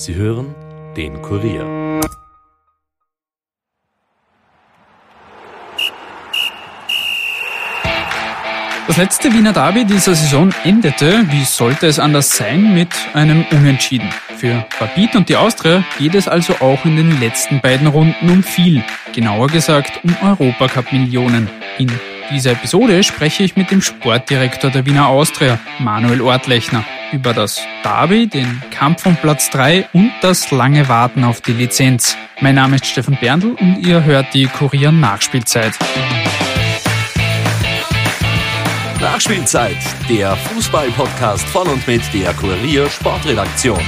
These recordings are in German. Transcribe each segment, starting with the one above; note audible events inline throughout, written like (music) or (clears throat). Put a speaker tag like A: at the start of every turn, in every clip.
A: Sie hören den Kurier.
B: Das letzte Wiener Derby dieser Saison endete, wie sollte es anders sein, mit einem Unentschieden. Für Rapid und die Austria geht es also auch in den letzten beiden Runden um viel, genauer gesagt um Europacup-Millionen. In dieser Episode spreche ich mit dem Sportdirektor der Wiener Austria, Manuel Ortlechner, über das Derby, den Kampf um Platz 3 und das lange Warten auf die Lizenz. Mein Name ist Stefan Berndl und ihr hört die Kurier Nachspielzeit.
A: Nachspielzeit, der Fußball-Podcast von und mit der Kurier Sportredaktion.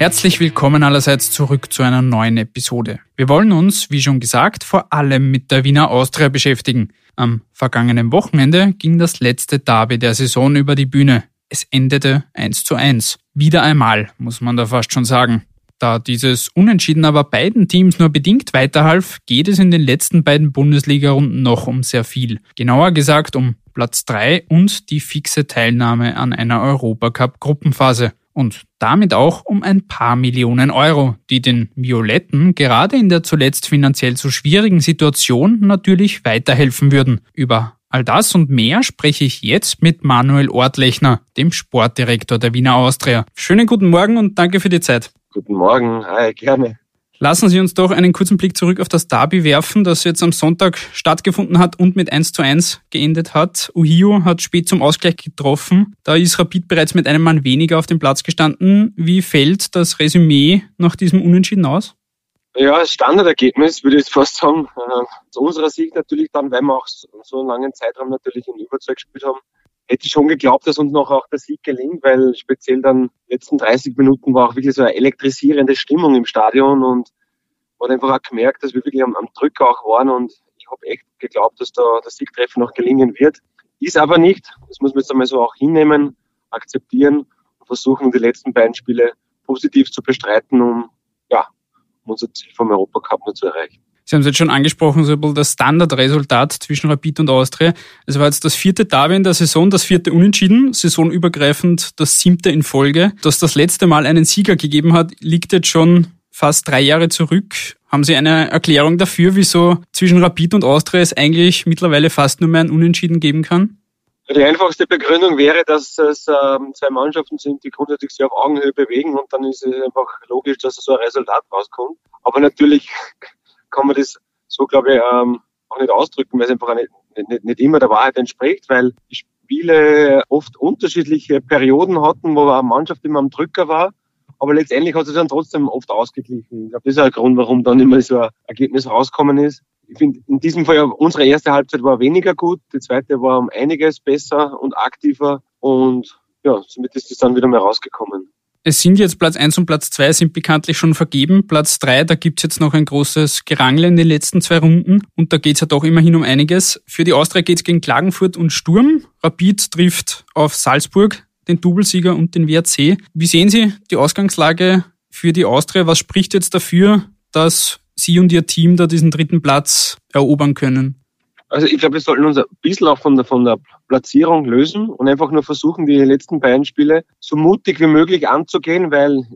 B: Herzlich willkommen allerseits zurück zu einer neuen Episode. Wir wollen uns, wie schon gesagt, vor allem mit der Wiener Austria beschäftigen. Am vergangenen Wochenende ging das letzte Derby der Saison über die Bühne. Es endete 1 zu 1. Wieder einmal, muss man da fast schon sagen. Da dieses Unentschieden aber beiden Teams nur bedingt weiterhalf, geht es in den letzten beiden Bundesliga-Runden noch um sehr viel. Genauer gesagt um Platz 3 und die fixe Teilnahme an einer Europacup-Gruppenphase und damit auch um ein paar Millionen Euro, die den Violetten gerade in der zuletzt finanziell so schwierigen Situation natürlich weiterhelfen würden. Über all das und mehr spreche ich jetzt mit Manuel Ortlechner, dem Sportdirektor der Wiener Austria. Schönen guten Morgen und danke für die Zeit.
C: Guten Morgen, hi, gerne.
B: Lassen Sie uns doch einen kurzen Blick zurück auf das Derby werfen, das jetzt am Sonntag stattgefunden hat und mit 1 zu 1 geendet hat. Uhio hat spät zum Ausgleich getroffen. Da ist Rapid bereits mit einem Mann weniger auf dem Platz gestanden. Wie fällt das Resümee nach diesem Unentschieden aus?
C: Ja, Standardergebnis würde ich fast sagen. Äh, zu unserer Sicht natürlich dann, weil wir auch so einen langen Zeitraum natürlich in Überzahl gespielt haben, hätte ich schon geglaubt, dass uns noch auch der Sieg gelingt, weil speziell dann letzten 30 Minuten war auch wirklich so eine elektrisierende Stimmung im Stadion und man hat einfach auch gemerkt, dass wir wirklich am, am Drücker auch waren und ich habe echt geglaubt, dass da der Siegtreffer noch gelingen wird. Ist aber nicht. Das muss man jetzt einmal so auch hinnehmen, akzeptieren und versuchen, die letzten beiden Spiele positiv zu bestreiten, um, ja, um unser Ziel vom Europacup noch zu erreichen.
B: Sie haben es jetzt schon angesprochen, so das Standardresultat zwischen Rapid und Austria. Es war jetzt das vierte Derby in der Saison, das vierte Unentschieden, saisonübergreifend das siebte in Folge. Dass das letzte Mal einen Sieger gegeben hat, liegt jetzt schon fast drei Jahre zurück. Haben Sie eine Erklärung dafür, wieso zwischen Rapid und Austria es eigentlich mittlerweile fast nur mehr ein Unentschieden geben kann?
C: Die einfachste Begründung wäre, dass es ähm, zwei Mannschaften sind, die grundsätzlich sich auf Augenhöhe bewegen und dann ist es einfach logisch, dass so ein Resultat rauskommt. Aber natürlich kann man das so, glaube ich, ähm, auch nicht ausdrücken, weil es einfach nicht, nicht, nicht immer der Wahrheit entspricht, weil die Spiele oft unterschiedliche Perioden hatten, wo eine Mannschaft immer am Drücker war. Aber letztendlich hat es dann trotzdem oft ausgeglichen. Ich glaube, das ist ein Grund, warum dann immer so ein Ergebnis rauskommen ist. Ich finde, in diesem Fall, unsere erste Halbzeit war weniger gut, die zweite war um einiges besser und aktiver und ja, somit ist es dann wieder mehr rausgekommen.
B: Es sind jetzt Platz 1 und Platz 2 sind bekanntlich schon vergeben. Platz 3, da gibt's jetzt noch ein großes Gerangel in den letzten zwei Runden und da geht's ja doch immerhin um einiges. Für die Austria geht's gegen Klagenfurt und Sturm. Rapid trifft auf Salzburg, den Doublesieger und den WRC. Wie sehen Sie die Ausgangslage für die Austria? Was spricht jetzt dafür, dass Sie und Ihr Team da diesen dritten Platz erobern können?
C: Also ich glaube, wir sollten uns ein bisschen auch von der, von der Platzierung lösen und einfach nur versuchen, die letzten beiden Spiele so mutig wie möglich anzugehen, weil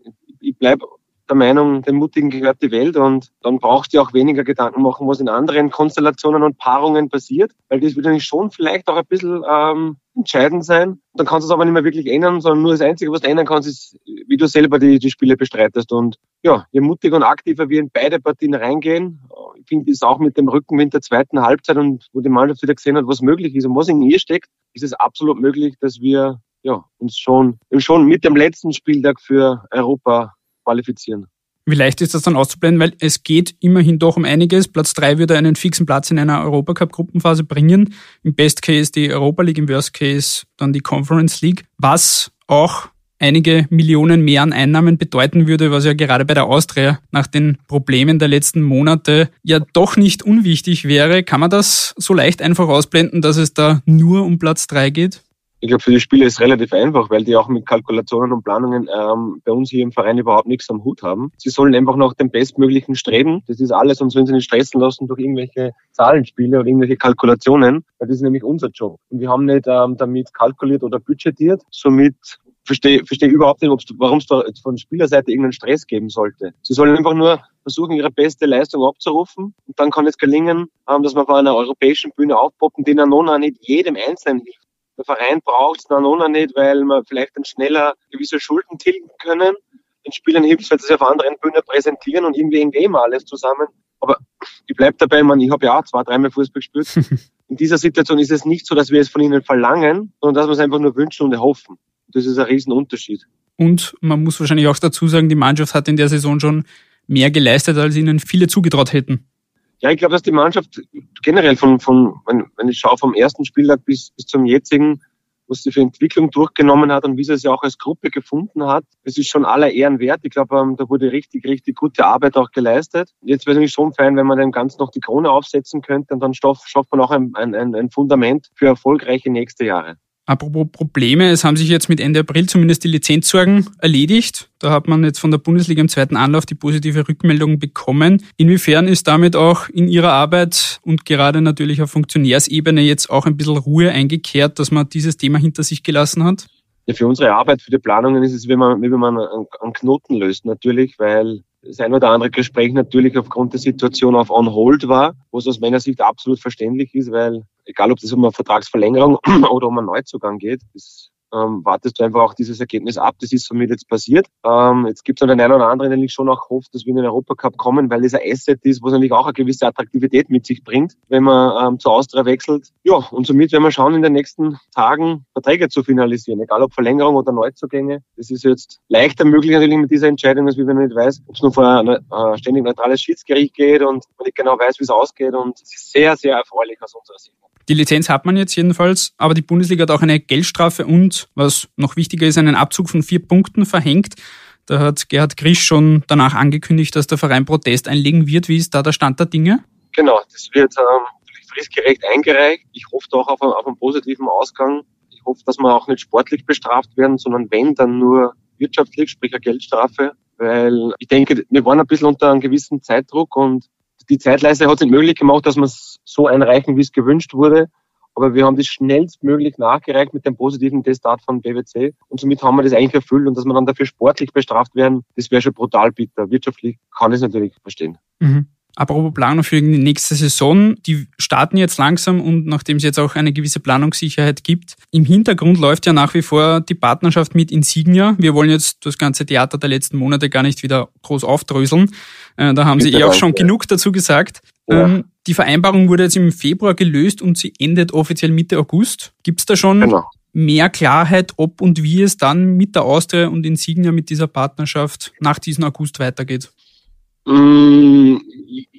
C: ich bleibe der Meinung, den Mutigen gehört die Welt und dann brauchst du auch weniger Gedanken machen, was in anderen Konstellationen und Paarungen passiert, weil das wird nämlich schon vielleicht auch ein bisschen ähm, entscheidend sein. Dann kannst du es aber nicht mehr wirklich ändern, sondern nur das Einzige, was du ändern kannst, ist, wie du selber die, die Spiele bestreitest. Und ja, je mutiger und aktiver wir in beide Partien reingehen, ich finde es auch mit dem Rückenwind der zweiten Halbzeit und wo die Mannschaft wieder gesehen hat, was möglich ist und was in ihr steckt, ist es absolut möglich, dass wir ja, uns schon, schon mit dem letzten Spieltag für Europa qualifizieren.
B: Wie leicht ist das dann auszublenden? Weil es geht immerhin doch um einiges. Platz drei würde einen fixen Platz in einer Europacup-Gruppenphase bringen. Im Best Case die Europa League, im Worst Case dann die Conference League. Was auch einige Millionen mehr an Einnahmen bedeuten würde, was ja gerade bei der Austria nach den Problemen der letzten Monate ja doch nicht unwichtig wäre. Kann man das so leicht einfach ausblenden, dass es da nur um Platz drei geht?
C: Ich glaube, für die Spieler ist es relativ einfach, weil die auch mit Kalkulationen und Planungen ähm, bei uns hier im Verein überhaupt nichts am Hut haben. Sie sollen einfach nach dem Bestmöglichen streben. Das ist alles und sollen sie nicht stressen lassen durch irgendwelche Zahlenspiele oder irgendwelche Kalkulationen, weil das ist nämlich unser Job. Und wir haben nicht ähm, damit kalkuliert oder budgetiert. Somit verstehe verstehe überhaupt nicht, warum es da von Spielerseite irgendeinen Stress geben sollte. Sie sollen einfach nur versuchen, ihre beste Leistung abzurufen. Und dann kann es gelingen, ähm, dass man auf einer europäischen Bühne aufpoppen, die Nanona nicht jedem Einzelnen hilft. Der Verein braucht es Nanona nicht, weil man vielleicht dann schneller gewisse Schulden tilgen können. Den Spielern hilft es, weil sie sich auf anderen Bühnen präsentieren und irgendwie hängt eh immer alles zusammen. Aber ich bleib dabei, man, ich habe ja auch zwei, dreimal Fußball gespielt. (laughs) In dieser Situation ist es nicht so, dass wir es von ihnen verlangen, sondern dass wir es einfach nur wünschen und erhoffen. Das ist ein Riesenunterschied.
B: Und man muss wahrscheinlich auch dazu sagen, die Mannschaft hat in der Saison schon mehr geleistet, als ihnen viele zugetraut hätten.
C: Ja, ich glaube, dass die Mannschaft generell von, von wenn, wenn ich schaue, vom ersten Spieltag bis, bis zum jetzigen, was sie für Entwicklung durchgenommen hat und wie sie es ja auch als Gruppe gefunden hat, das ist schon aller Ehren wert. Ich glaube, ähm, da wurde richtig, richtig gute Arbeit auch geleistet. Jetzt wäre es schon fein, wenn man dem Ganzen noch die Krone aufsetzen könnte und dann schafft man auch ein, ein, ein Fundament für erfolgreiche nächste Jahre.
B: Apropos Probleme, es haben sich jetzt mit Ende April zumindest die Lizenzsorgen erledigt. Da hat man jetzt von der Bundesliga im zweiten Anlauf die positive Rückmeldung bekommen. Inwiefern ist damit auch in Ihrer Arbeit und gerade natürlich auf Funktionärsebene jetzt auch ein bisschen Ruhe eingekehrt, dass man dieses Thema hinter sich gelassen hat?
C: Ja, für unsere Arbeit, für die Planungen ist es, wie man, wie man einen Knoten löst natürlich, weil das ein oder andere Gespräch natürlich aufgrund der Situation auf on hold war, was aus meiner Sicht absolut verständlich ist, weil egal ob das um eine Vertragsverlängerung (clears throat) oder um einen Neuzugang geht, ist ähm, wartest du einfach auch dieses Ergebnis ab. Das ist somit jetzt passiert. Ähm, jetzt gibt es den einen oder anderen, der schon auch hofft, dass wir in den Europacup kommen, weil das ein Asset ist, was natürlich auch eine gewisse Attraktivität mit sich bringt, wenn man ähm, zur Austria wechselt. Ja, und somit werden wir schauen, in den nächsten Tagen Verträge zu finalisieren, egal ob Verlängerung oder Neuzugänge. Das ist jetzt leichter möglich natürlich mit dieser Entscheidung, als wenn man nicht weiß, ob es nur vor ein äh, ständig neutrales Schiedsgericht geht und man nicht genau weiß, wie es ausgeht. Und es ist sehr, sehr erfreulich aus unserer Sicht.
B: Die Lizenz hat man jetzt jedenfalls, aber die Bundesliga hat auch eine Geldstrafe und, was noch wichtiger ist, einen Abzug von vier Punkten verhängt. Da hat Gerhard Grisch schon danach angekündigt, dass der Verein Protest einlegen wird. Wie ist da der Stand der Dinge?
C: Genau, das wird ähm, fristgerecht eingereicht. Ich hoffe doch auf, auf einen positiven Ausgang. Ich hoffe, dass wir auch nicht sportlich bestraft werden, sondern wenn, dann nur wirtschaftlich, sprich eine Geldstrafe. Weil ich denke, wir waren ein bisschen unter einem gewissen Zeitdruck und die Zeitleiste hat es nicht möglich gemacht, dass wir es so einreichen, wie es gewünscht wurde. Aber wir haben das schnellstmöglich nachgereicht mit dem positiven Testat von BWC. Und somit haben wir das eigentlich erfüllt. Und dass wir dann dafür sportlich bestraft werden, das wäre schon brutal bitter. Wirtschaftlich kann ich es natürlich verstehen.
B: Mhm. Apropos Planung für die nächste Saison, die starten jetzt langsam und nachdem es jetzt auch eine gewisse Planungssicherheit gibt, im Hintergrund läuft ja nach wie vor die Partnerschaft mit Insignia. Wir wollen jetzt das ganze Theater der letzten Monate gar nicht wieder groß aufdröseln. Äh, da haben Sie eh auch schon ja. genug dazu gesagt. Ja. Ähm, die Vereinbarung wurde jetzt im Februar gelöst und sie endet offiziell Mitte August. Gibt es da schon genau. mehr Klarheit, ob und wie es dann mit der Austria und Insignia mit dieser Partnerschaft nach diesem August weitergeht?
C: Mm,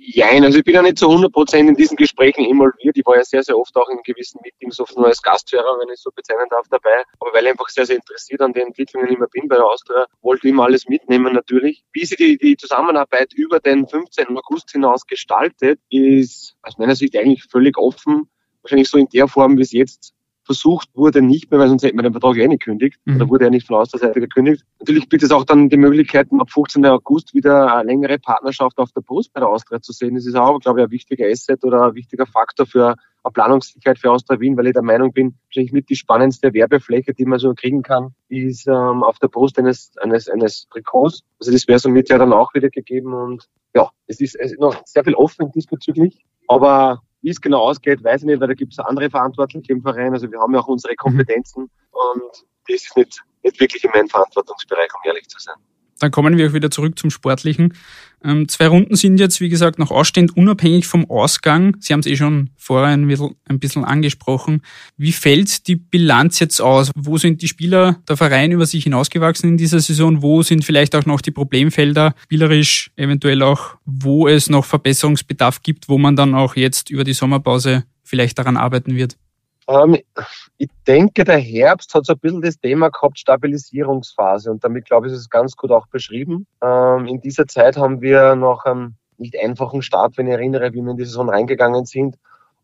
C: Jein, also ich bin ja nicht zu 100% in diesen Gesprächen involviert. Ich war ja sehr, sehr oft auch in gewissen Meetings, oft nur als Gasthörer, wenn ich so bezeichnen darf, dabei. Aber weil ich einfach sehr, sehr interessiert an den Entwicklungen immer bin bei der Austria, wollte ich immer alles mitnehmen natürlich. Wie sich die, die Zusammenarbeit über den 15. August hinaus gestaltet, ist aus meiner Sicht eigentlich völlig offen. Wahrscheinlich so in der Form, wie es jetzt versucht wurde nicht mehr, weil sonst hätte man den Vertrag eh nicht gekündigt. Mhm. Oder wurde er nicht von der Seite gekündigt. Natürlich bietet es auch dann die Möglichkeit, ab 15. August wieder eine längere Partnerschaft auf der Brust bei der Austria zu sehen. Das ist auch, glaube ich, ein wichtiger Asset oder ein wichtiger Faktor für eine Planungssicherheit für Austria Wien, weil ich der Meinung bin, wahrscheinlich mit die spannendste Werbefläche, die man so kriegen kann, ist ähm, auf der Brust eines, eines, eines Trikots. Also das wäre somit ja dann auch wieder gegeben und ja, es ist, es ist noch sehr viel offen diesbezüglich. Aber wie es genau ausgeht, weiß ich nicht, weil da gibt es andere Verantwortliche im Verein. Also wir haben ja auch unsere mhm. Kompetenzen und das ist nicht, nicht wirklich in meinem Verantwortungsbereich, um ehrlich zu sein.
B: Dann kommen wir auch wieder zurück zum Sportlichen. Ähm, zwei Runden sind jetzt, wie gesagt, noch ausstehend, unabhängig vom Ausgang. Sie haben es eh schon vorher ein bisschen, ein bisschen angesprochen. Wie fällt die Bilanz jetzt aus? Wo sind die Spieler der Verein über sich hinausgewachsen in dieser Saison? Wo sind vielleicht auch noch die Problemfelder, spielerisch eventuell auch, wo es noch Verbesserungsbedarf gibt, wo man dann auch jetzt über die Sommerpause vielleicht daran arbeiten wird?
C: Ähm, ich denke, der Herbst hat so ein bisschen das Thema gehabt, Stabilisierungsphase. Und damit, glaube ich, ist es ganz gut auch beschrieben. Ähm, in dieser Zeit haben wir noch einen nicht einfachen Start, wenn ich erinnere, wie wir in die Saison reingegangen sind.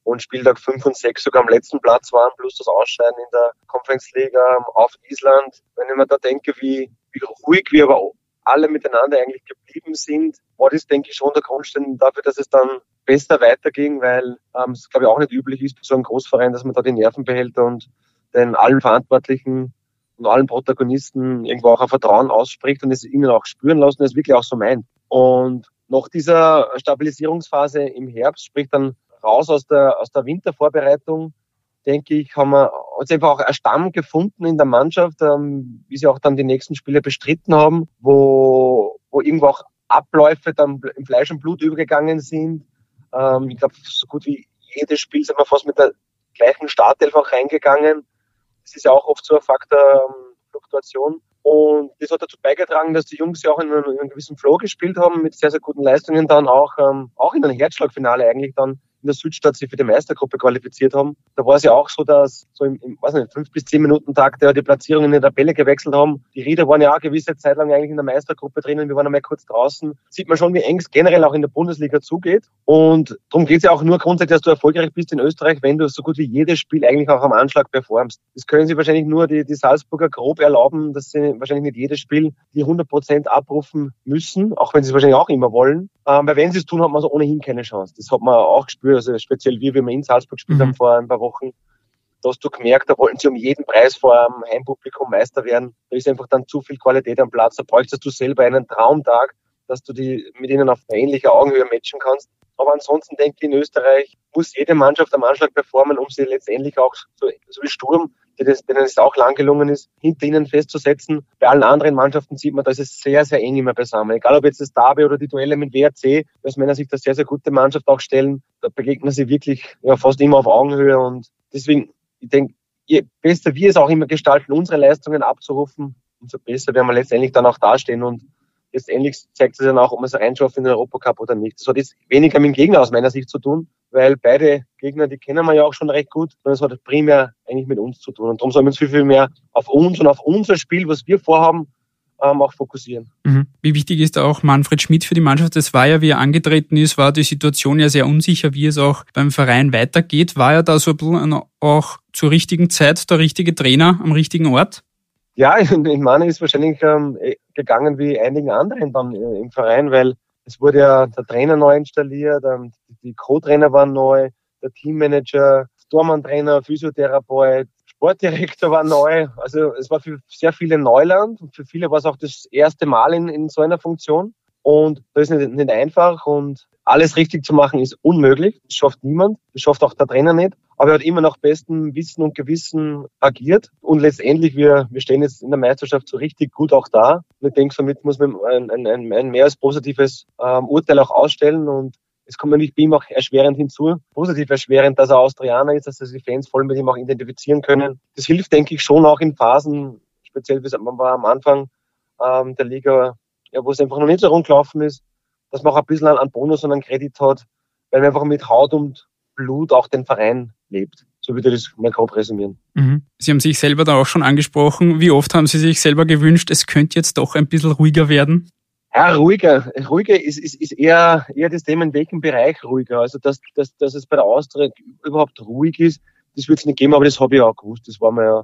C: und Spieltag 5 und 6 sogar am letzten Platz waren, plus das Ausscheiden in der Conference League ähm, auf Island. Wenn ich mir da denke, wie, wie ruhig wir aber alle miteinander eigentlich geblieben sind, war das, denke ich, schon der Grundstein dafür, dass es dann besser weiterging, weil ähm, es, glaube ich, auch nicht üblich ist bei so einem Großverein, dass man da die Nerven behält und den allen Verantwortlichen und allen Protagonisten irgendwo auch ein Vertrauen ausspricht und es ihnen auch spüren lassen, es wirklich auch so meint. Und nach dieser Stabilisierungsphase im Herbst, sprich dann raus aus der, aus der Wintervorbereitung, denke ich, haben wir uns einfach auch ein Stamm gefunden in der Mannschaft, ähm, wie sie auch dann die nächsten Spiele bestritten haben, wo, wo irgendwo auch Abläufe dann im Fleisch und Blut übergegangen sind. Ähm, ich glaube, so gut wie jedes Spiel sind wir fast mit der gleichen Startelf auch reingegangen. Das ist ja auch oft so ein Faktor ähm, Fluktuation. Und das hat dazu beigetragen, dass die Jungs ja auch in einem, in einem gewissen Flow gespielt haben, mit sehr, sehr guten Leistungen dann auch, ähm, auch in einem Herzschlagfinale eigentlich dann in der Südstadt sich für die Meistergruppe qualifiziert haben. Da war es ja auch so, dass so im, im weiß nicht, fünf bis zehn Minuten Tag der die Platzierungen in der Tabelle gewechselt haben. Die Rieder waren ja auch eine gewisse Zeit lang eigentlich in der Meistergruppe drinnen. Wir waren einmal kurz draußen. Sieht man schon, wie eng es generell auch in der Bundesliga zugeht. Und darum geht es ja auch nur grundsätzlich, dass du erfolgreich bist in Österreich, wenn du so gut wie jedes Spiel eigentlich auch am Anschlag performst. Das können sich wahrscheinlich nur die, die Salzburger grob erlauben, dass sie wahrscheinlich nicht jedes Spiel die 100 Prozent abrufen müssen, auch wenn sie es wahrscheinlich auch immer wollen. Ähm, weil wenn sie es tun, hat man so ohnehin keine Chance. Das hat man auch gespürt, also speziell wir, wie wir in Salzburg gespielt mhm. haben vor ein paar Wochen. Da hast du gemerkt, da wollten sie um jeden Preis vor einem Heimpublikum Meister werden. Da ist einfach dann zu viel Qualität am Platz. Da bräuchtest du selber einen Traumtag, dass du die mit ihnen auf ähnlicher Augenhöhe matchen kannst. Aber ansonsten denke ich, in Österreich muss jede Mannschaft am Anschlag performen, um sie letztendlich auch so, so wie Sturm denen es auch lang gelungen ist, hinter ihnen festzusetzen. Bei allen anderen Mannschaften sieht man, da ist es sehr, sehr eng immer beisammen. Egal ob jetzt das Derby oder die Duelle mit WRC, aus meiner Sicht eine sehr, sehr gute Mannschaft auch stellen. Da begegnen sie wirklich ja, fast immer auf Augenhöhe und deswegen, ich denke, je besser wir es auch immer gestalten, unsere Leistungen abzurufen, umso besser werden wir letztendlich dann auch dastehen und letztendlich zeigt es dann auch, ob man es reinschafft in den Europacup oder nicht. Das hat jetzt weniger mit dem Gegner aus meiner Sicht zu tun, weil beide Gegner, die kennen wir ja auch schon recht gut, sondern es hat primär eigentlich mit uns zu tun. Und darum sollen wir uns viel, viel mehr auf uns und auf unser Spiel, was wir vorhaben, ähm, auch fokussieren.
B: Mhm. Wie wichtig ist auch Manfred Schmidt für die Mannschaft? Das war ja, wie er angetreten ist, war die Situation ja sehr unsicher, wie es auch beim Verein weitergeht. War er da so ein bisschen auch zur richtigen Zeit der richtige Trainer am richtigen Ort?
C: Ja, (laughs) ich meine, ist wahrscheinlich ähm, eh, gegangen wie einigen anderen dann äh, im Verein, weil es wurde ja der Trainer neu installiert, ähm, die Co-Trainer waren neu, der Teammanager, Stormann-Trainer, Physiotherapeut, Sportdirektor war neu. Also es war für sehr viele Neuland und für viele war es auch das erste Mal in, in so einer Funktion. Und das ist nicht, nicht einfach und alles richtig zu machen ist unmöglich. Das schafft niemand. Das schafft auch der Trainer nicht. Aber er hat immer nach bestem Wissen und Gewissen agiert. Und letztendlich, wir, wir stehen jetzt in der Meisterschaft so richtig gut auch da. Und ich denke, somit muss man ein, ein, ein, ein mehr als positives ähm, Urteil auch ausstellen. Und es kommt natürlich bei ihm auch erschwerend hinzu, positiv erschwerend, dass er Austrianer ist, dass sich die Fans voll mit ihm auch identifizieren können. Das hilft, denke ich, schon auch in Phasen, speziell wie man war am Anfang ähm, der Liga, ja, wo es einfach noch nicht so rund gelaufen ist, dass man auch ein bisschen an Bonus und an Kredit hat, weil man einfach mit Haut und Blut auch den Verein lebt. So würde ich das mal grob resümieren.
B: Mhm. Sie haben sich selber da auch schon angesprochen. Wie oft haben Sie sich selber gewünscht, es könnte jetzt doch ein bisschen ruhiger werden?
C: Ja, ruhiger. Ruhiger ist, ist, ist eher, eher das Thema, in welchem Bereich ruhiger. Also, dass, dass, dass es bei der Austria überhaupt ruhig ist, das wird es nicht geben, aber das habe ich auch gewusst. Das war mir ja,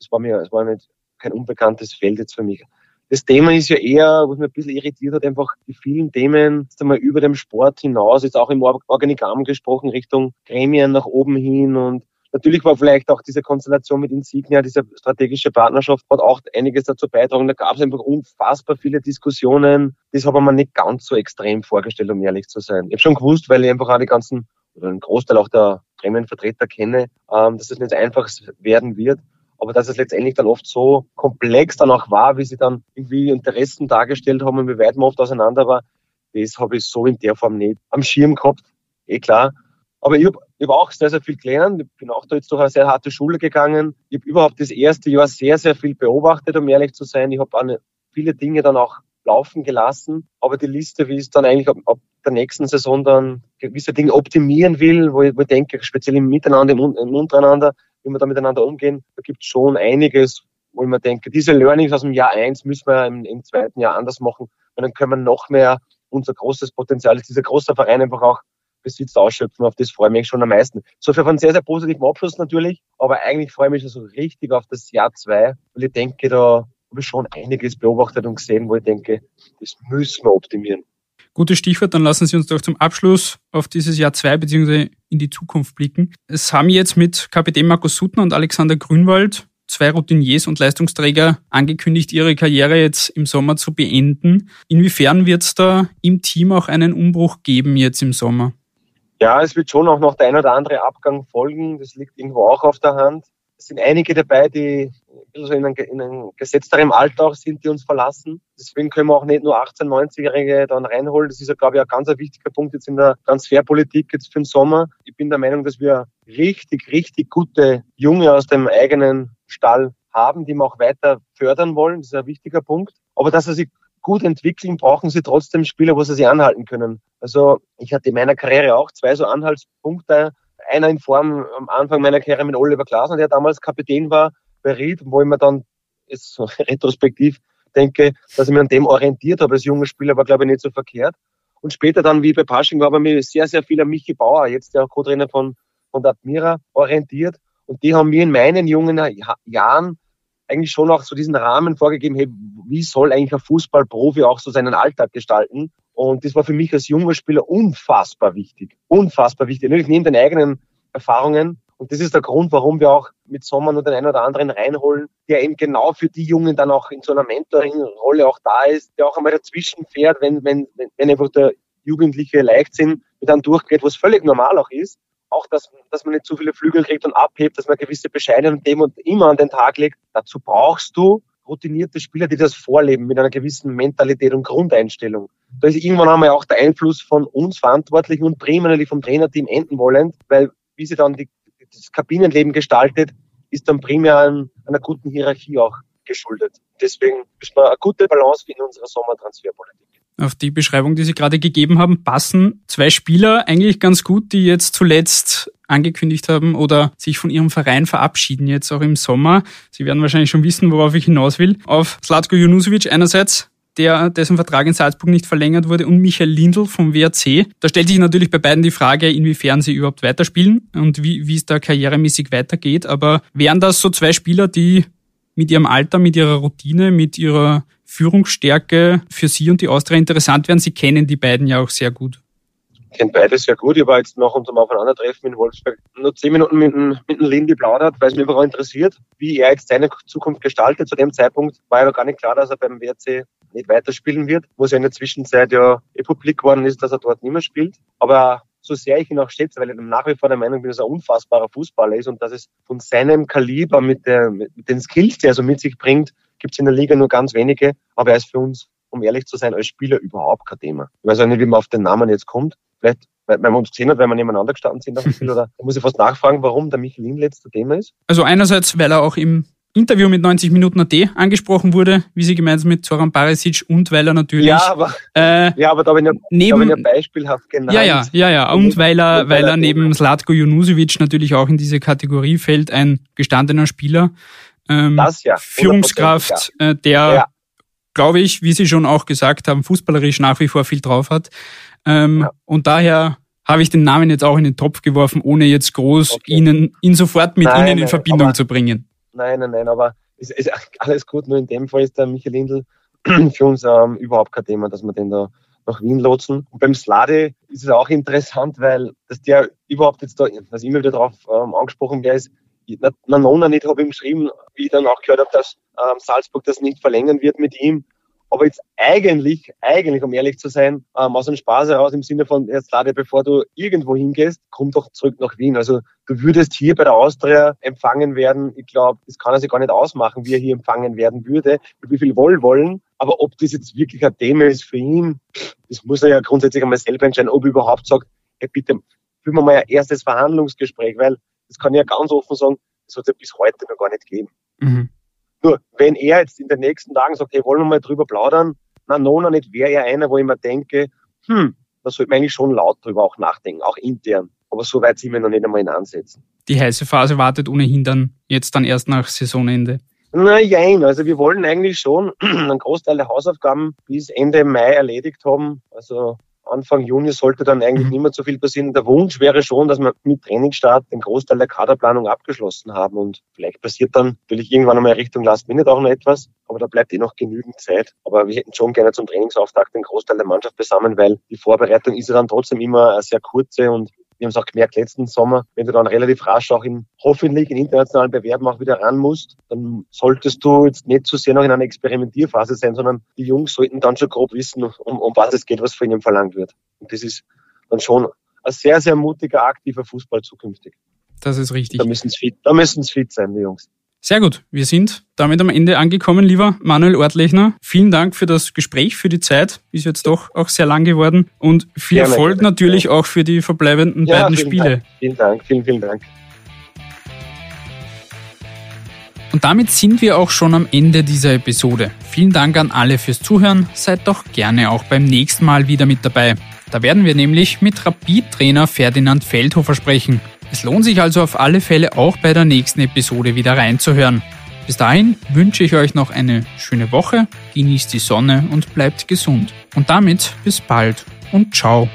C: das war mir, das war nicht kein unbekanntes Feld jetzt für mich. Das Thema ist ja eher, was mich ein bisschen irritiert hat, einfach die vielen Themen jetzt einmal über dem Sport hinaus, jetzt auch im Organigramm gesprochen, Richtung Gremien nach oben hin und Natürlich war vielleicht auch diese Konstellation mit Insignia, diese strategische Partnerschaft, hat auch einiges dazu beitragen. Da gab es einfach unfassbar viele Diskussionen. Das habe ich mir nicht ganz so extrem vorgestellt, um ehrlich zu sein. Ich habe schon gewusst, weil ich einfach auch die ganzen, oder einen Großteil auch der Gremienvertreter kenne, ähm, dass es nicht einfach werden wird. Aber dass es letztendlich dann oft so komplex dann auch war, wie sie dann irgendwie Interessen dargestellt haben und wie weit man oft auseinander war, das habe ich so in der Form nicht am Schirm gehabt. Eh klar. Aber ich habe hab auch sehr, sehr viel gelernt. Ich bin auch da jetzt durch eine sehr harte Schule gegangen. Ich habe überhaupt das erste Jahr sehr, sehr viel beobachtet, um ehrlich zu sein. Ich habe viele Dinge dann auch laufen gelassen. Aber die Liste, wie es dann eigentlich ab, ab der nächsten Saison dann gewisse Dinge optimieren will, wo ich, wo ich denke, speziell im Miteinander, im, im Untereinander, wie wir da miteinander umgehen, da gibt es schon einiges, wo ich mir denke, diese Learnings aus dem Jahr eins müssen wir im, im zweiten Jahr anders machen. Und dann können wir noch mehr unser großes Potenzial, dieser große Verein einfach auch besitzt, ausschöpfen. Auf das freue ich mich schon am meisten. So für einen sehr, sehr positiven Abschluss natürlich, aber eigentlich freue ich mich schon so richtig auf das Jahr zwei, weil ich denke, da habe ich schon einiges beobachtet und gesehen, wo ich denke, das müssen wir optimieren.
B: Gutes Stichwort, dann lassen Sie uns doch zum Abschluss auf dieses Jahr zwei beziehungsweise in die Zukunft blicken. Es haben jetzt mit Kapitän Markus Suttner und Alexander Grünwald zwei Routiniers und Leistungsträger angekündigt, ihre Karriere jetzt im Sommer zu beenden. Inwiefern wird es da im Team auch einen Umbruch geben jetzt im Sommer?
C: Ja, es wird schon auch noch der ein oder andere Abgang folgen. Das liegt irgendwo auch auf der Hand. Es sind einige dabei, die also in, einem, in einem gesetzterem Alter auch sind, die uns verlassen. Deswegen können wir auch nicht nur 18-, 90-Jährige dann reinholen. Das ist ja, glaube ich, ein ganz wichtiger Punkt jetzt in der Transferpolitik jetzt für den Sommer. Ich bin der Meinung, dass wir richtig, richtig gute Junge aus dem eigenen Stall haben, die wir auch weiter fördern wollen. Das ist ein wichtiger Punkt. Aber dass sie sich gut entwickeln, brauchen sie trotzdem Spieler, wo sie sich anhalten können. Also ich hatte in meiner Karriere auch zwei so Anhaltspunkte. Einer in Form am Anfang meiner Karriere mit Oliver Glasner, der damals Kapitän war bei Ried, wo ich mir dann ist so (laughs) retrospektiv denke, dass ich mich an dem orientiert habe als junger Spieler, war glaube ich nicht so verkehrt. Und später dann, wie bei Pasching, war bei mir sehr, sehr viel an Michi Bauer, jetzt der Co-Trainer von, von der Admira, orientiert. Und die haben mir in meinen jungen Jahren eigentlich schon auch so diesen Rahmen vorgegeben, hey, wie soll eigentlich ein Fußballprofi auch so seinen Alltag gestalten? Und das war für mich als junger Spieler unfassbar wichtig. Unfassbar wichtig. Natürlich neben den eigenen Erfahrungen. Und das ist der Grund, warum wir auch mit Sommer nur den einen oder anderen reinholen, der eben genau für die Jungen dann auch in so einer Mentoring-Rolle auch da ist, der auch einmal dazwischen fährt, wenn, wenn, wenn einfach der jugendliche Leichtsinn mit einem durchgeht, was völlig normal auch ist auch, dass, dass man nicht zu viele Flügel kriegt und abhebt, dass man gewisse Bescheidenheit und Demut immer an den Tag legt. Dazu brauchst du routinierte Spieler, die das vorleben mit einer gewissen Mentalität und Grundeinstellung. Da ist irgendwann einmal auch der Einfluss von uns Verantwortlichen und primär vom Trainerteam enden wollend, weil wie sie dann die, das Kabinenleben gestaltet, ist dann primär an einer guten Hierarchie auch geschuldet. Deswegen müssen wir eine gute Balance in unserer Sommertransferpolitik
B: auf die Beschreibung, die Sie gerade gegeben haben, passen zwei Spieler eigentlich ganz gut, die jetzt zuletzt angekündigt haben oder sich von ihrem Verein verabschieden, jetzt auch im Sommer. Sie werden wahrscheinlich schon wissen, worauf ich hinaus will. Auf Slatko Junusovic einerseits, der, dessen Vertrag in Salzburg nicht verlängert wurde, und Michael Lindl vom WRC. Da stellt sich natürlich bei beiden die Frage, inwiefern sie überhaupt weiterspielen und wie, wie es da karrieremäßig weitergeht. Aber wären das so zwei Spieler, die mit ihrem Alter, mit ihrer Routine, mit ihrer Führungsstärke für Sie und die Austria interessant werden? Sie kennen die beiden ja auch sehr gut.
C: Kenne beide sehr gut. Ich war jetzt nach unserem Aufeinandertreffen in Wolfsburg nur zehn Minuten mit mit dem Lin geplaudert, weil es mich einfach interessiert, wie er jetzt seine Zukunft gestaltet. Zu dem Zeitpunkt war ja noch gar nicht klar, dass er beim WRC nicht weiterspielen wird, wo es ja in der Zwischenzeit ja eh publik geworden ist, dass er dort nicht mehr spielt. Aber so sehr ich ihn auch schätze, weil ich nach wie vor der Meinung bin, dass er ein unfassbarer Fußballer ist und dass es von seinem Kaliber mit, der, mit den Skills, die er so mit sich bringt, gibt es in der Liga nur ganz wenige. Aber er ist für uns, um ehrlich zu sein, als Spieler überhaupt kein Thema. Ich weiß auch nicht, wie man auf den Namen jetzt kommt. Vielleicht weil man uns gesehen hat, weil wir nebeneinander gestanden sind Spiel, oder da muss ich fast nachfragen, warum der Michelin letzter Thema ist.
B: Also einerseits, weil er auch im Interview mit 90 Minuten AT angesprochen wurde, wie sie gemeinsam mit Zoran Barisic und weil er natürlich
C: ja, aber,
B: äh,
C: ja, aber da bin ich, neben, da bin ich beispielhaft genannt.
B: Ja, ja, ja, ja. Und weil er, weil er neben Slatko Junusovic natürlich auch in diese Kategorie fällt, ein gestandener Spieler, ähm, das ja, Führungskraft, ja. Äh, der, ja. glaube ich, wie Sie schon auch gesagt haben, fußballerisch nach wie vor viel drauf hat. Ähm, ja. Und daher habe ich den Namen jetzt auch in den Topf geworfen, ohne jetzt groß okay. Ihnen, ihn sofort mit nein, Ihnen in Verbindung zu bringen.
C: Nein, nein, nein, aber es ist (laughs) alles gut. Nur in dem Fall ist der Michael Lindl (clears throat) für uns ähm, überhaupt kein Thema, dass wir den da nach Wien lotsen. Und beim Slade ist es auch interessant, weil dass der überhaupt jetzt da, dass immer wieder darauf ähm, angesprochen wäre, ist, Nanona nicht habe ihm geschrieben, wie ich dann auch gehört habe, dass ähm, Salzburg das nicht verlängern wird mit ihm. Aber jetzt eigentlich, eigentlich, um ehrlich zu sein, ähm, aus dem Spaß heraus im Sinne von, jetzt lade, bevor du irgendwo hingehst, komm doch zurück nach Wien. Also du würdest hier bei der Austria empfangen werden. Ich glaube, das kann er sich gar nicht ausmachen, wie er hier empfangen werden würde, mit wie viel Wohlwollen. Aber ob das jetzt wirklich ein Thema ist für ihn, das muss er ja grundsätzlich einmal selber entscheiden, ob er überhaupt sagt, hey, bitte, führen wir mal ein erstes Verhandlungsgespräch, weil das kann ich ja ganz offen sagen, das hat es ja bis heute noch gar nicht gegeben. Mhm. Nur, wenn er jetzt in den nächsten Tagen sagt, hey, wollen wir mal drüber plaudern, na, noch nicht wäre er einer, wo ich mir denke, hm, da sollte man eigentlich schon laut drüber auch nachdenken, auch intern. Aber so weit sind wir noch nicht einmal in Ansätzen.
B: Die heiße Phase wartet ohnehin dann jetzt dann erst nach Saisonende.
C: Na jein, also wir wollen eigentlich schon (clears throat) einen Großteil der Hausaufgaben bis Ende Mai erledigt haben. Also Anfang Juni sollte dann eigentlich mhm. nicht mehr so viel passieren. Der Wunsch wäre schon, dass wir mit Trainingsstart den Großteil der Kaderplanung abgeschlossen haben und vielleicht passiert dann natürlich irgendwann einmal Richtung Last Minute auch noch etwas, aber da bleibt eh noch genügend Zeit. Aber wir hätten schon gerne zum Trainingsauftakt den Großteil der Mannschaft beisammen, weil die Vorbereitung ist ja dann trotzdem immer eine sehr kurze und wir haben es auch gemerkt letzten Sommer, wenn du dann relativ rasch auch in hoffentlich in internationalen Bewerben auch wieder ran musst, dann solltest du jetzt nicht zu sehr noch in einer Experimentierphase sein, sondern die Jungs sollten dann schon grob wissen, um, um was es geht, was von ihnen verlangt wird. Und das ist dann schon ein sehr, sehr mutiger, aktiver Fußball zukünftig.
B: Das ist richtig.
C: Da müssen es fit, da müssen es fit sein, die Jungs.
B: Sehr gut, wir sind damit am Ende angekommen, lieber Manuel Ortlechner. Vielen Dank für das Gespräch, für die Zeit. Ist jetzt doch auch sehr lang geworden. Und viel Gerne. Erfolg natürlich auch für die verbleibenden ja, beiden
C: vielen
B: Spiele.
C: Dank. Vielen Dank, vielen, vielen Dank.
B: Und damit sind wir auch schon am Ende dieser Episode. Vielen Dank an alle fürs Zuhören. Seid doch gerne auch beim nächsten Mal wieder mit dabei. Da werden wir nämlich mit Rapid-Trainer Ferdinand Feldhofer sprechen. Es lohnt sich also auf alle Fälle auch bei der nächsten Episode wieder reinzuhören. Bis dahin wünsche ich euch noch eine schöne Woche, genießt die Sonne und bleibt gesund. Und damit bis bald und ciao.